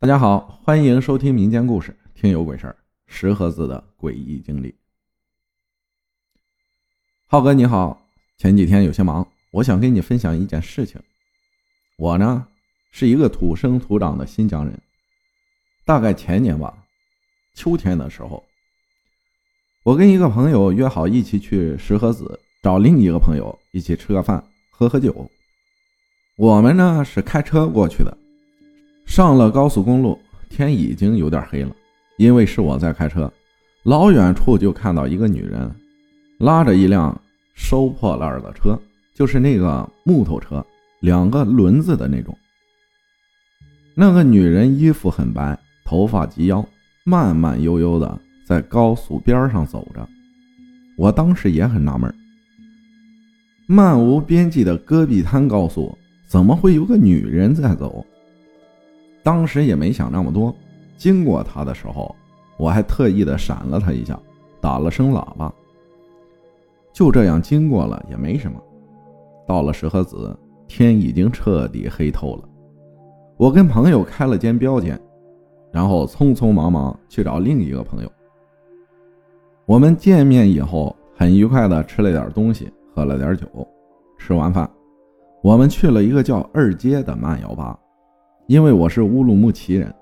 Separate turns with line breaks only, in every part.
大家好，欢迎收听民间故事《听有鬼事儿》，石河子的诡异经历。浩哥你好，前几天有些忙，我想跟你分享一件事情。我呢是一个土生土长的新疆人，大概前年吧，秋天的时候，我跟一个朋友约好一起去石河子找另一个朋友一起吃个饭，喝喝酒。我们呢是开车过去的。上了高速公路，天已经有点黑了。因为是我在开车，老远处就看到一个女人拉着一辆收破烂的车，就是那个木头车，两个轮子的那种。那个女人衣服很白，头发及腰，慢慢悠悠的在高速边上走着。我当时也很纳闷，漫无边际的戈壁滩高速，怎么会有个女人在走？当时也没想那么多，经过他的时候，我还特意的闪了他一下，打了声喇叭。就这样经过了也没什么。到了石河子，天已经彻底黑透了。我跟朋友开了间标间，然后匆匆忙忙去找另一个朋友。我们见面以后，很愉快的吃了点东西，喝了点酒。吃完饭，我们去了一个叫二街的慢摇吧。因为我是乌鲁木齐人，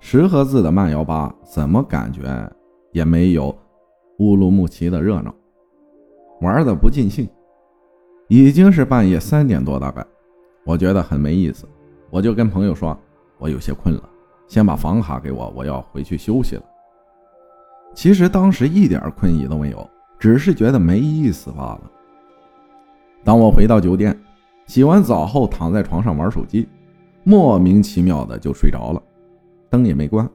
石河子的慢摇吧怎么感觉也没有乌鲁木齐的热闹，玩的不尽兴。已经是半夜三点多，大概我觉得很没意思，我就跟朋友说，我有些困了，先把房卡给我，我要回去休息了。其实当时一点困意都没有，只是觉得没意思罢了。当我回到酒店，洗完澡后躺在床上玩手机。莫名其妙的就睡着了，灯也没关，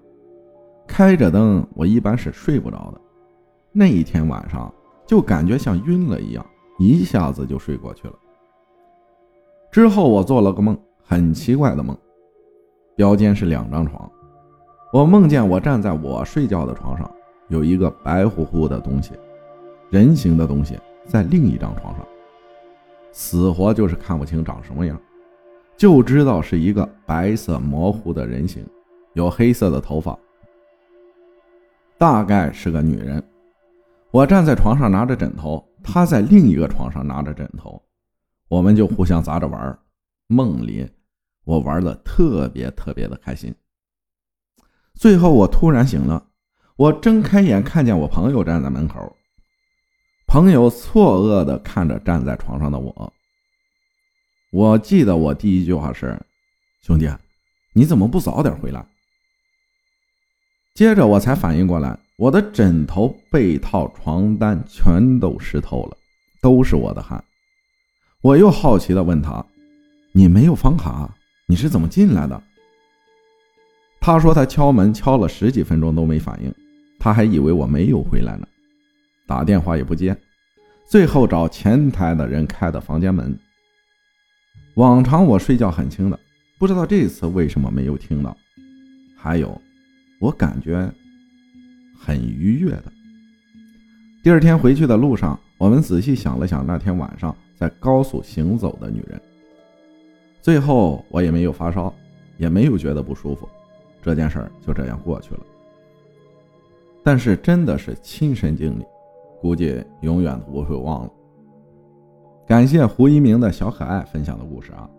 开着灯我一般是睡不着的。那一天晚上就感觉像晕了一样，一下子就睡过去了。之后我做了个梦，很奇怪的梦，标间是两张床，我梦见我站在我睡觉的床上，有一个白乎乎的东西，人形的东西在另一张床上，死活就是看不清长什么样。就知道是一个白色模糊的人形，有黑色的头发，大概是个女人。我站在床上拿着枕头，她在另一个床上拿着枕头，我们就互相砸着玩。梦里我玩的特别特别的开心。最后我突然醒了，我睁开眼看见我朋友站在门口，朋友错愕的看着站在床上的我。我记得我第一句话是：“兄弟，你怎么不早点回来？”接着我才反应过来，我的枕头、被套、床单全都湿透了，都是我的汗。我又好奇的问他：“你没有房卡，你是怎么进来的？”他说他敲门敲了十几分钟都没反应，他还以为我没有回来呢，打电话也不接，最后找前台的人开的房间门。往常我睡觉很轻的，不知道这次为什么没有听到。还有，我感觉很愉悦的。第二天回去的路上，我们仔细想了想那天晚上在高速行走的女人。最后我也没有发烧，也没有觉得不舒服，这件事儿就这样过去了。但是真的是亲身经历，估计永远都不会忘了。感谢胡一鸣的小可爱分享的故事啊，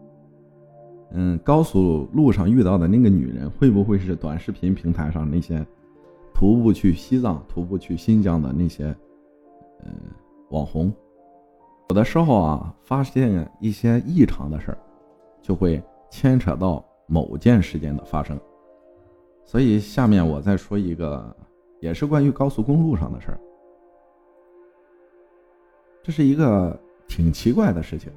嗯，高速路上遇到的那个女人，会不会是短视频平台上那些徒步去西藏、徒步去新疆的那些嗯网红？有的时候啊，发现一些异常的事儿，就会牵扯到某件事件的发生。所以下面我再说一个，也是关于高速公路上的事儿，这是一个。挺奇怪的事情，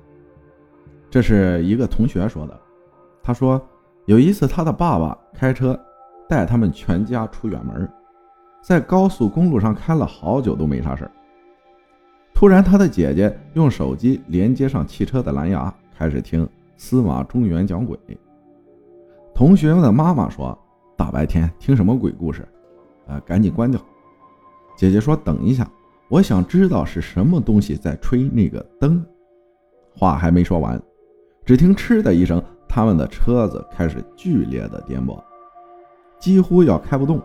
这是一个同学说的。他说有一次他的爸爸开车带他们全家出远门，在高速公路上开了好久都没啥事突然他的姐姐用手机连接上汽车的蓝牙，开始听司马中原讲鬼。同学们的妈妈说：“大白天听什么鬼故事？啊，赶紧关掉。”姐姐说：“等一下。”我想知道是什么东西在吹那个灯。话还没说完，只听“嗤”的一声，他们的车子开始剧烈的颠簸。几乎要开不动。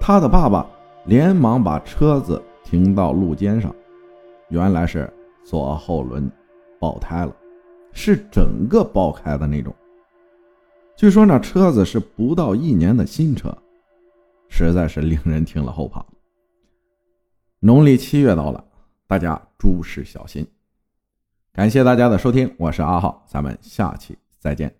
他的爸爸连忙把车子停到路肩上，原来是左后轮爆胎了，是整个爆开的那种。据说那车子是不到一年的新车，实在是令人听了后怕。农历七月到了，大家诸事小心。感谢大家的收听，我是阿浩，咱们下期再见。